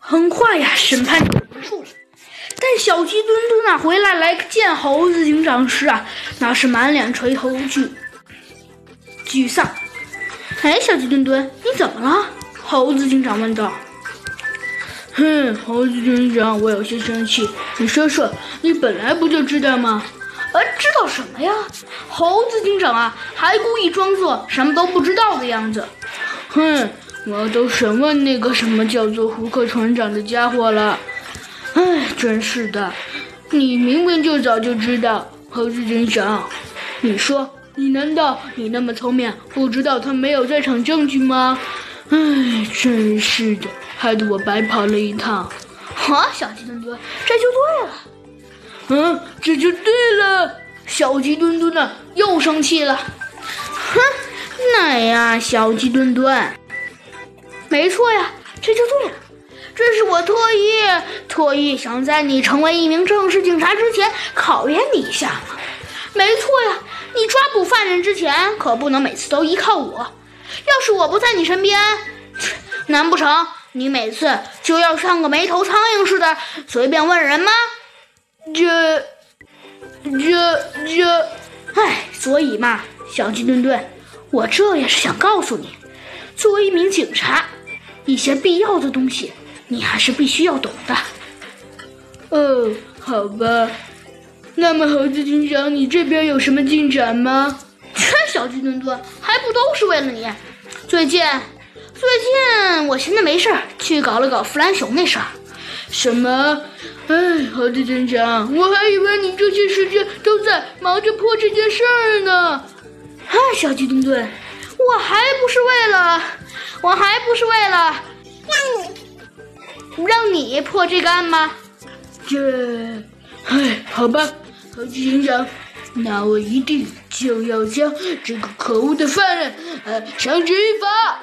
很快呀，审判就结束了。但小鸡墩墩啊回来来见猴子警长时啊，那是满脸垂头沮沮丧。哎，小鸡墩墩，你怎么了？猴子警长问道。哼，猴子警长，我有些生气。你说说，你本来不就知道吗？呃，知道什么呀？猴子警长啊，还故意装作什么都不知道的样子。哼，我都审问那个什么叫做胡克船长的家伙了。哎，真是的，你明明就早就知道，猴子警长。你说，你难道你那么聪明，不知道他没有在场证据吗？哎，真是的，害得我白跑了一趟。哈，小鸡墩墩，这就对了。嗯，这就对了。小鸡墩墩呢，又生气了。哼，奶呀，小鸡墩墩，没错呀，这就对了。这是我特意特意想在你成为一名正式警察之前考验你一下嘛。没错呀，你抓捕犯人之前可不能每次都依靠我。要是我不在你身边，难不成你每次就要像个没头苍蝇似的随便问人吗？这、这、这……哎，所以嘛，小鸡墩墩，我这也是想告诉你，作为一名警察，一些必要的东西。你还是必须要懂的。哦，好吧。那么，猴子警长，你这边有什么进展吗？切，小鸡墩墩，还不都是为了你？最近，最近我闲的没事儿，去搞了搞弗兰熊那事儿。什么？哎，猴子警长，我还以为你这些时间都在忙着破这件事儿呢。哎，小鸡墩墩，我还不是我还不是为了让你。破这个案吗？这，唉，好吧，猴子警长，那我一定就要将这个可恶的犯人，呃，绳之以法。